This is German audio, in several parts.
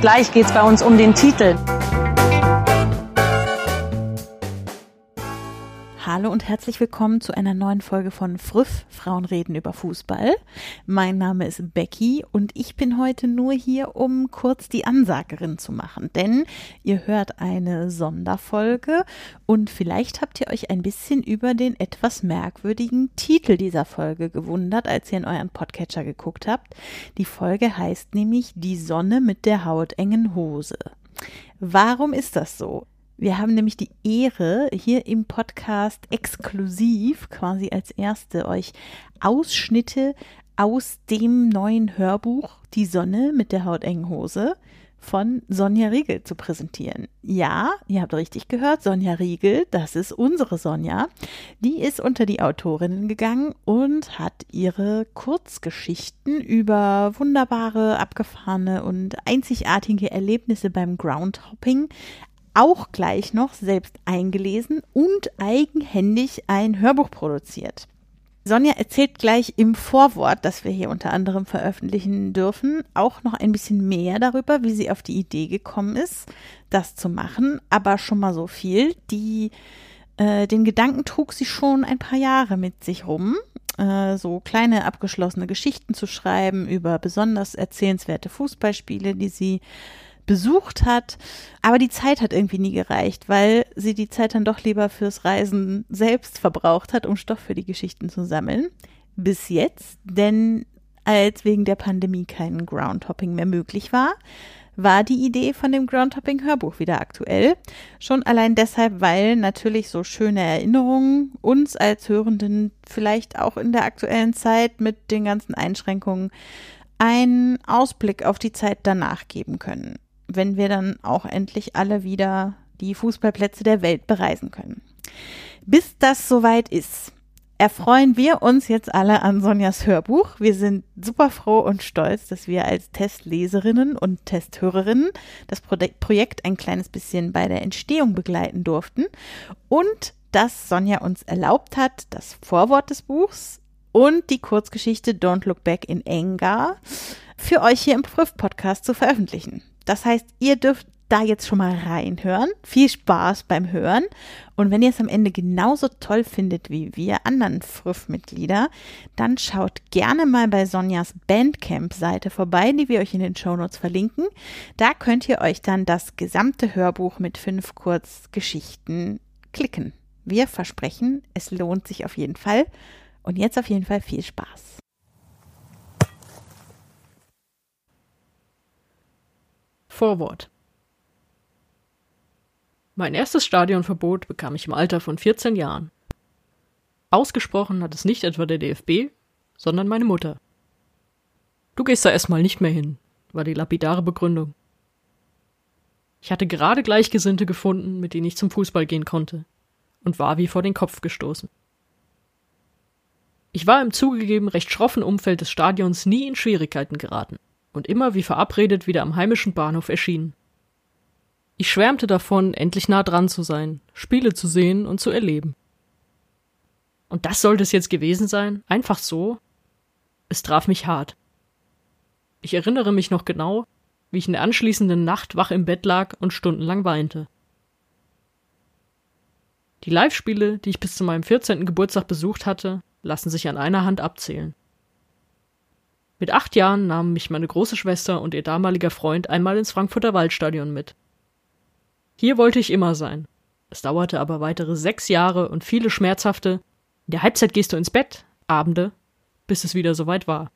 Gleich geht es bei uns um den Titel. Hallo und herzlich willkommen zu einer neuen Folge von Früff, Frauen reden über Fußball. Mein Name ist Becky und ich bin heute nur hier, um kurz die Ansagerin zu machen, denn ihr hört eine Sonderfolge und vielleicht habt ihr euch ein bisschen über den etwas merkwürdigen Titel dieser Folge gewundert, als ihr in euren Podcatcher geguckt habt. Die Folge heißt nämlich Die Sonne mit der hautengen Hose. Warum ist das so? Wir haben nämlich die Ehre, hier im Podcast exklusiv quasi als erste euch Ausschnitte aus dem neuen Hörbuch Die Sonne mit der hautengen Hose von Sonja Riegel zu präsentieren. Ja, ihr habt richtig gehört, Sonja Riegel, das ist unsere Sonja. Die ist unter die Autorinnen gegangen und hat ihre Kurzgeschichten über wunderbare, abgefahrene und einzigartige Erlebnisse beim Groundhopping auch gleich noch selbst eingelesen und eigenhändig ein Hörbuch produziert. Sonja erzählt gleich im Vorwort, das wir hier unter anderem veröffentlichen dürfen, auch noch ein bisschen mehr darüber, wie sie auf die Idee gekommen ist, das zu machen. Aber schon mal so viel. Die, äh, den Gedanken trug sie schon ein paar Jahre mit sich rum, äh, so kleine abgeschlossene Geschichten zu schreiben über besonders erzählenswerte Fußballspiele, die sie besucht hat. Aber die Zeit hat irgendwie nie gereicht, weil sie die Zeit dann doch lieber fürs Reisen selbst verbraucht hat, um Stoff für die Geschichten zu sammeln. Bis jetzt, denn als wegen der Pandemie kein Groundhopping mehr möglich war, war die Idee von dem Groundhopping-Hörbuch wieder aktuell. Schon allein deshalb, weil natürlich so schöne Erinnerungen uns als Hörenden vielleicht auch in der aktuellen Zeit mit den ganzen Einschränkungen einen Ausblick auf die Zeit danach geben können wenn wir dann auch endlich alle wieder die Fußballplätze der Welt bereisen können. Bis das soweit ist, erfreuen wir uns jetzt alle an Sonjas Hörbuch. Wir sind super froh und stolz, dass wir als Testleserinnen und Testhörerinnen das Projekt ein kleines bisschen bei der Entstehung begleiten durften und dass Sonja uns erlaubt hat, das Vorwort des Buchs und die Kurzgeschichte Don't Look Back in Anger für euch hier im Prüf-Podcast zu veröffentlichen. Das heißt, ihr dürft da jetzt schon mal reinhören. Viel Spaß beim Hören. Und wenn ihr es am Ende genauso toll findet wie wir anderen Früff-Mitglieder, dann schaut gerne mal bei Sonjas Bandcamp-Seite vorbei, die wir euch in den Shownotes verlinken. Da könnt ihr euch dann das gesamte Hörbuch mit fünf Kurzgeschichten klicken. Wir versprechen, es lohnt sich auf jeden Fall. Und jetzt auf jeden Fall viel Spaß. Vorwort Mein erstes Stadionverbot bekam ich im Alter von 14 Jahren. Ausgesprochen hat es nicht etwa der DFB, sondern meine Mutter. Du gehst da erstmal nicht mehr hin, war die lapidare Begründung. Ich hatte gerade Gleichgesinnte gefunden, mit denen ich zum Fußball gehen konnte, und war wie vor den Kopf gestoßen. Ich war im zugegeben recht schroffen Umfeld des Stadions nie in Schwierigkeiten geraten und immer wie verabredet wieder am heimischen Bahnhof erschienen. Ich schwärmte davon, endlich nah dran zu sein, Spiele zu sehen und zu erleben. Und das sollte es jetzt gewesen sein? Einfach so? Es traf mich hart. Ich erinnere mich noch genau, wie ich in der anschließenden Nacht wach im Bett lag und stundenlang weinte. Die Live-Spiele, die ich bis zu meinem 14. Geburtstag besucht hatte, lassen sich an einer Hand abzählen. Mit acht Jahren nahmen mich meine große Schwester und ihr damaliger Freund einmal ins Frankfurter Waldstadion mit. Hier wollte ich immer sein. Es dauerte aber weitere sechs Jahre und viele schmerzhafte In der Halbzeit gehst du ins Bett Abende, bis es wieder soweit war.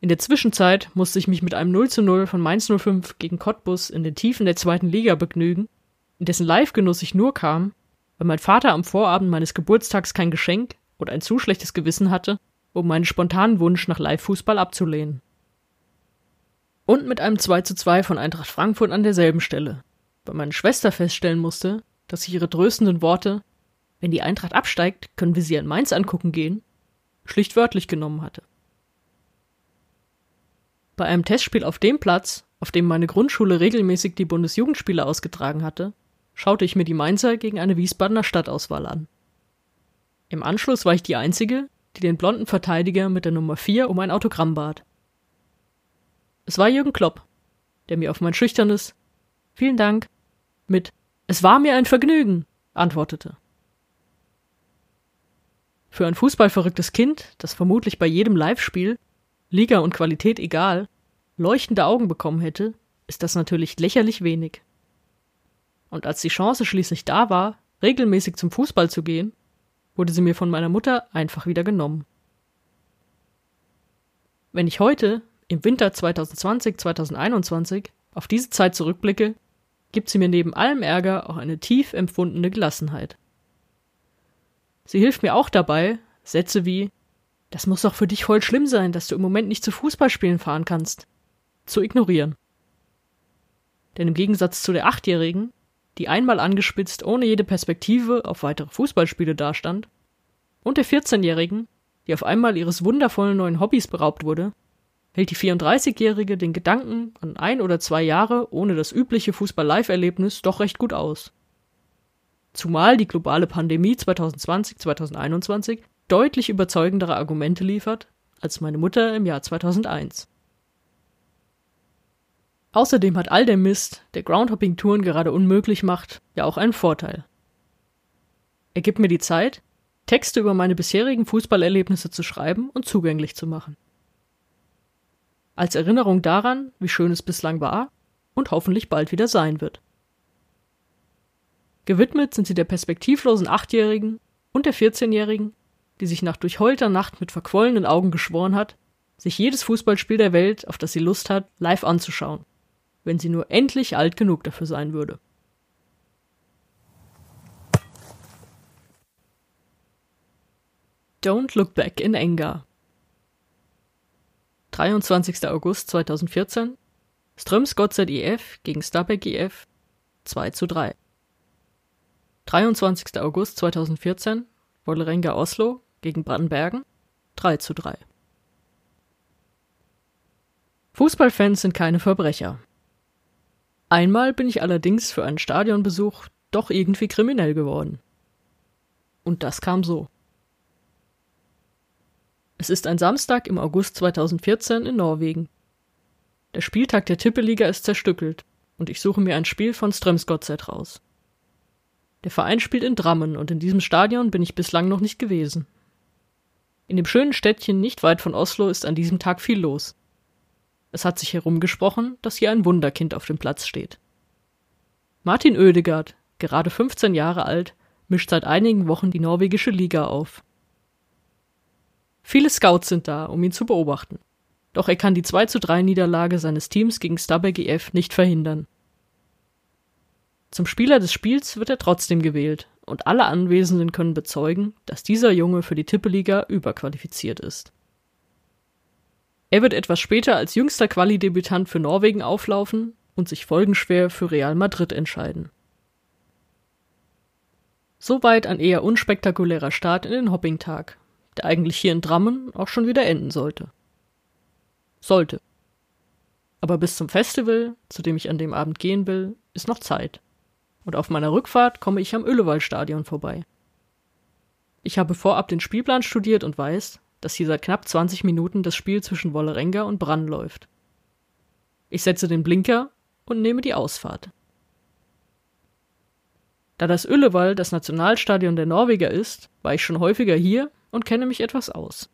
In der Zwischenzeit musste ich mich mit einem 0 zu 0 von Mainz 05 gegen Cottbus in den Tiefen der zweiten Liga begnügen, in dessen Live-Genuss ich nur kam, weil mein Vater am Vorabend meines Geburtstags kein Geschenk, oder ein zu schlechtes Gewissen hatte, um meinen spontanen Wunsch nach Live-Fußball abzulehnen. Und mit einem 2 zu 2 von Eintracht Frankfurt an derselben Stelle, weil meine Schwester feststellen musste, dass ich ihre tröstenden Worte, wenn die Eintracht absteigt, können wir sie in Mainz angucken gehen, schlicht wörtlich genommen hatte. Bei einem Testspiel auf dem Platz, auf dem meine Grundschule regelmäßig die Bundesjugendspiele ausgetragen hatte, schaute ich mir die Mainzer gegen eine Wiesbadener Stadtauswahl an. Im Anschluss war ich die Einzige, die den blonden Verteidiger mit der Nummer 4 um ein Autogramm bat. Es war Jürgen Klopp, der mir auf mein schüchternes Vielen Dank mit Es war mir ein Vergnügen antwortete. Für ein fußballverrücktes Kind, das vermutlich bei jedem Live-Spiel, Liga und Qualität egal, leuchtende Augen bekommen hätte, ist das natürlich lächerlich wenig. Und als die Chance schließlich da war, regelmäßig zum Fußball zu gehen, wurde sie mir von meiner Mutter einfach wieder genommen. Wenn ich heute, im Winter 2020, 2021, auf diese Zeit zurückblicke, gibt sie mir neben allem Ärger auch eine tief empfundene Gelassenheit. Sie hilft mir auch dabei, Sätze wie Das muss doch für dich voll schlimm sein, dass du im Moment nicht zu Fußballspielen fahren kannst, zu ignorieren. Denn im Gegensatz zu der Achtjährigen, die einmal angespitzt ohne jede Perspektive auf weitere Fußballspiele dastand, und der 14-Jährigen, die auf einmal ihres wundervollen neuen Hobbys beraubt wurde, hält die 34-Jährige den Gedanken an ein oder zwei Jahre ohne das übliche Fußball-Live-Erlebnis doch recht gut aus. Zumal die globale Pandemie 2020-2021 deutlich überzeugendere Argumente liefert als meine Mutter im Jahr 2001. Außerdem hat all der Mist, der Groundhopping-Touren gerade unmöglich macht, ja auch einen Vorteil. Er gibt mir die Zeit, Texte über meine bisherigen Fußballerlebnisse zu schreiben und zugänglich zu machen. Als Erinnerung daran, wie schön es bislang war und hoffentlich bald wieder sein wird. Gewidmet sind sie der perspektivlosen Achtjährigen und der 14-Jährigen, die sich nach durchheulter Nacht mit verquollenen Augen geschworen hat, sich jedes Fußballspiel der Welt, auf das sie Lust hat, live anzuschauen wenn sie nur endlich alt genug dafür sein würde. Don't Look Back in Anger 23. August 2014 Strömsgodset IF gegen Stabæk IF 2 zu 3 23. August 2014 Vålerenga Oslo gegen Brandenbergen 3 zu 3 Fußballfans sind keine Verbrecher. Einmal bin ich allerdings für einen Stadionbesuch doch irgendwie kriminell geworden. Und das kam so. Es ist ein Samstag im August 2014 in Norwegen. Der Spieltag der Tippeliga ist zerstückelt und ich suche mir ein Spiel von Strømsgodset raus. Der Verein spielt in Drammen und in diesem Stadion bin ich bislang noch nicht gewesen. In dem schönen Städtchen nicht weit von Oslo ist an diesem Tag viel los. Es hat sich herumgesprochen, dass hier ein Wunderkind auf dem Platz steht. Martin Oedegaard, gerade 15 Jahre alt, mischt seit einigen Wochen die norwegische Liga auf. Viele Scouts sind da, um ihn zu beobachten. Doch er kann die 2 zu 3 Niederlage seines Teams gegen Stabæk GF nicht verhindern. Zum Spieler des Spiels wird er trotzdem gewählt und alle Anwesenden können bezeugen, dass dieser Junge für die Tippeliga überqualifiziert ist. Er wird etwas später als jüngster Quali-Debütant für Norwegen auflaufen und sich folgenschwer für Real Madrid entscheiden. Soweit ein eher unspektakulärer Start in den Hopping-Tag, der eigentlich hier in Drammen auch schon wieder enden sollte. Sollte. Aber bis zum Festival, zu dem ich an dem Abend gehen will, ist noch Zeit. Und auf meiner Rückfahrt komme ich am Ullevall-Stadion vorbei. Ich habe vorab den Spielplan studiert und weiß, dass hier seit knapp 20 Minuten das Spiel zwischen Wollerenga und Brann läuft. Ich setze den Blinker und nehme die Ausfahrt. Da das Ullevall das Nationalstadion der Norweger ist, war ich schon häufiger hier und kenne mich etwas aus.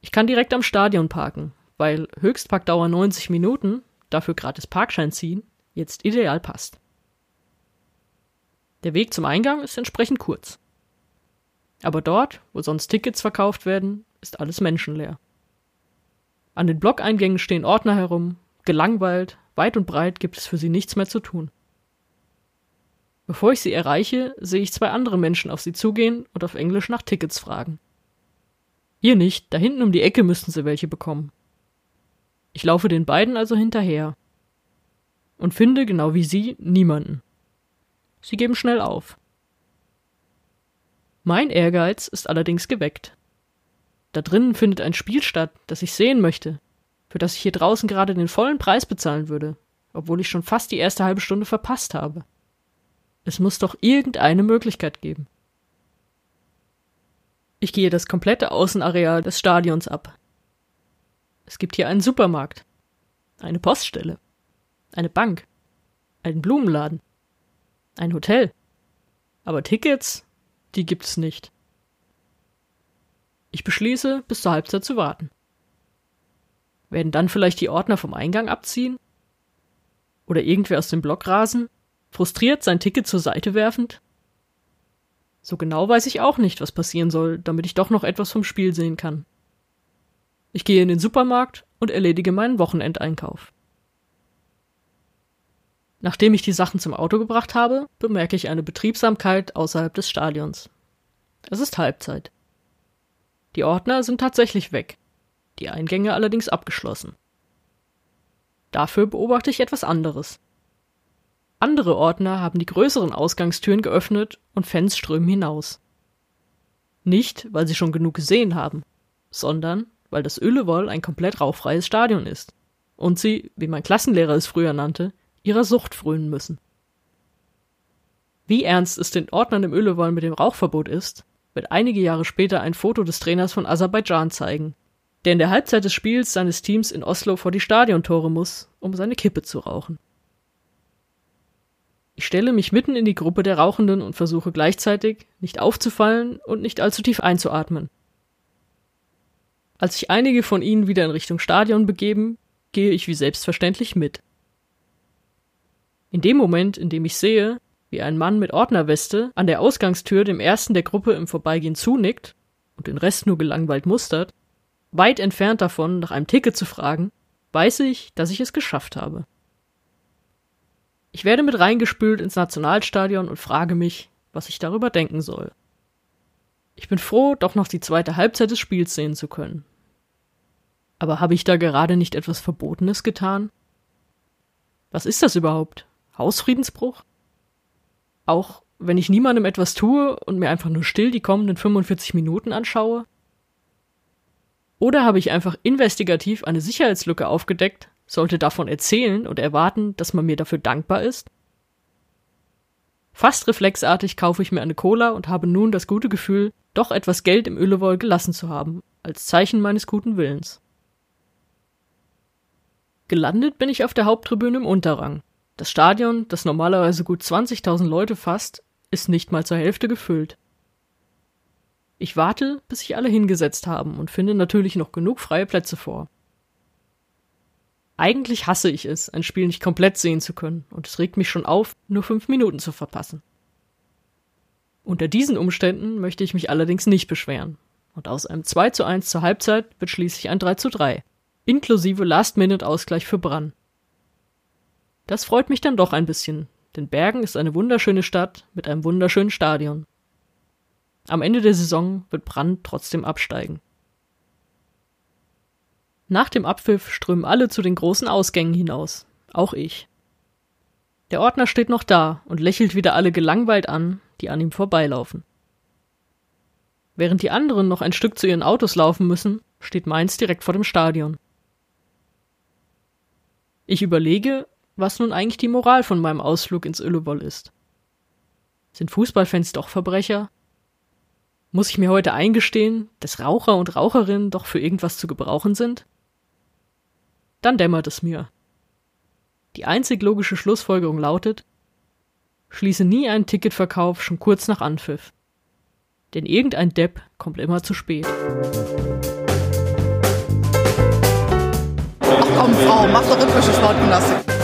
Ich kann direkt am Stadion parken, weil Höchstparkdauer 90 Minuten, dafür gratis Parkschein ziehen, jetzt ideal passt. Der Weg zum Eingang ist entsprechend kurz. Aber dort, wo sonst Tickets verkauft werden, ist alles menschenleer. An den Blockeingängen stehen Ordner herum, gelangweilt, weit und breit gibt es für sie nichts mehr zu tun. Bevor ich sie erreiche, sehe ich zwei andere Menschen auf sie zugehen und auf Englisch nach Tickets fragen. Hier nicht, da hinten um die Ecke müssten sie welche bekommen. Ich laufe den beiden also hinterher und finde, genau wie sie, niemanden. Sie geben schnell auf. Mein Ehrgeiz ist allerdings geweckt. Da drinnen findet ein Spiel statt, das ich sehen möchte, für das ich hier draußen gerade den vollen Preis bezahlen würde, obwohl ich schon fast die erste halbe Stunde verpasst habe. Es muss doch irgendeine Möglichkeit geben. Ich gehe das komplette Außenareal des Stadions ab. Es gibt hier einen Supermarkt, eine Poststelle, eine Bank, einen Blumenladen, ein Hotel. Aber Tickets, die gibt's nicht. Ich beschließe, bis zur Halbzeit zu warten. Werden dann vielleicht die Ordner vom Eingang abziehen? Oder irgendwer aus dem Block rasen? Frustriert sein Ticket zur Seite werfend? So genau weiß ich auch nicht, was passieren soll, damit ich doch noch etwas vom Spiel sehen kann. Ich gehe in den Supermarkt und erledige meinen Wochenendeinkauf. Nachdem ich die Sachen zum Auto gebracht habe, bemerke ich eine Betriebsamkeit außerhalb des Stadions. Es ist Halbzeit. Die Ordner sind tatsächlich weg, die Eingänge allerdings abgeschlossen. Dafür beobachte ich etwas anderes. Andere Ordner haben die größeren Ausgangstüren geöffnet und Fans strömen hinaus. Nicht, weil sie schon genug gesehen haben, sondern weil das Ölewoll ein komplett rauchfreies Stadion ist und sie, wie mein Klassenlehrer es früher nannte, ihrer Sucht frönen müssen. Wie ernst es den Ordnern im Ölewoll mit dem Rauchverbot ist, wird einige Jahre später ein Foto des Trainers von Aserbaidschan zeigen, der in der Halbzeit des Spiels seines Teams in Oslo vor die Stadiontore muss, um seine Kippe zu rauchen. Ich stelle mich mitten in die Gruppe der Rauchenden und versuche gleichzeitig, nicht aufzufallen und nicht allzu tief einzuatmen. Als sich einige von ihnen wieder in Richtung Stadion begeben, gehe ich wie selbstverständlich mit. In dem Moment, in dem ich sehe, wie ein Mann mit Ordnerweste an der Ausgangstür dem ersten der Gruppe im Vorbeigehen zunickt und den Rest nur gelangweilt mustert, weit entfernt davon, nach einem Ticket zu fragen, weiß ich, dass ich es geschafft habe. Ich werde mit reingespült ins Nationalstadion und frage mich, was ich darüber denken soll. Ich bin froh, doch noch die zweite Halbzeit des Spiels sehen zu können. Aber habe ich da gerade nicht etwas Verbotenes getan? Was ist das überhaupt? Hausfriedensbruch? Auch wenn ich niemandem etwas tue und mir einfach nur still die kommenden 45 Minuten anschaue? Oder habe ich einfach investigativ eine Sicherheitslücke aufgedeckt, sollte davon erzählen und erwarten, dass man mir dafür dankbar ist? Fast reflexartig kaufe ich mir eine Cola und habe nun das gute Gefühl, doch etwas Geld im Öllewoll gelassen zu haben, als Zeichen meines guten Willens. Gelandet bin ich auf der Haupttribüne im Unterrang. Das Stadion, das normalerweise gut 20.000 Leute fasst, ist nicht mal zur Hälfte gefüllt. Ich warte, bis sich alle hingesetzt haben und finde natürlich noch genug freie Plätze vor. Eigentlich hasse ich es, ein Spiel nicht komplett sehen zu können, und es regt mich schon auf, nur fünf Minuten zu verpassen. Unter diesen Umständen möchte ich mich allerdings nicht beschweren, und aus einem 2 zu 1 zur Halbzeit wird schließlich ein 3 zu 3, inklusive Last-Minute-Ausgleich für Brann. Das freut mich dann doch ein bisschen, denn Bergen ist eine wunderschöne Stadt mit einem wunderschönen Stadion. Am Ende der Saison wird Brann trotzdem absteigen. Nach dem Abpfiff strömen alle zu den großen Ausgängen hinaus, auch ich. Der Ordner steht noch da und lächelt wieder alle gelangweilt an, die an ihm vorbeilaufen. Während die anderen noch ein Stück zu ihren Autos laufen müssen, steht meins direkt vor dem Stadion. Ich überlege, was nun eigentlich die Moral von meinem Ausflug ins Öllewoll ist. Sind Fußballfans doch Verbrecher? Muss ich mir heute eingestehen, dass Raucher und Raucherinnen doch für irgendwas zu gebrauchen sind? Dann dämmert es mir. Die einzig logische Schlussfolgerung lautet, schließe nie einen Ticketverkauf schon kurz nach Anpfiff. Denn irgendein Depp kommt immer zu spät. Ach komm, Frau, mach doch rhythmische Sportgymnastik.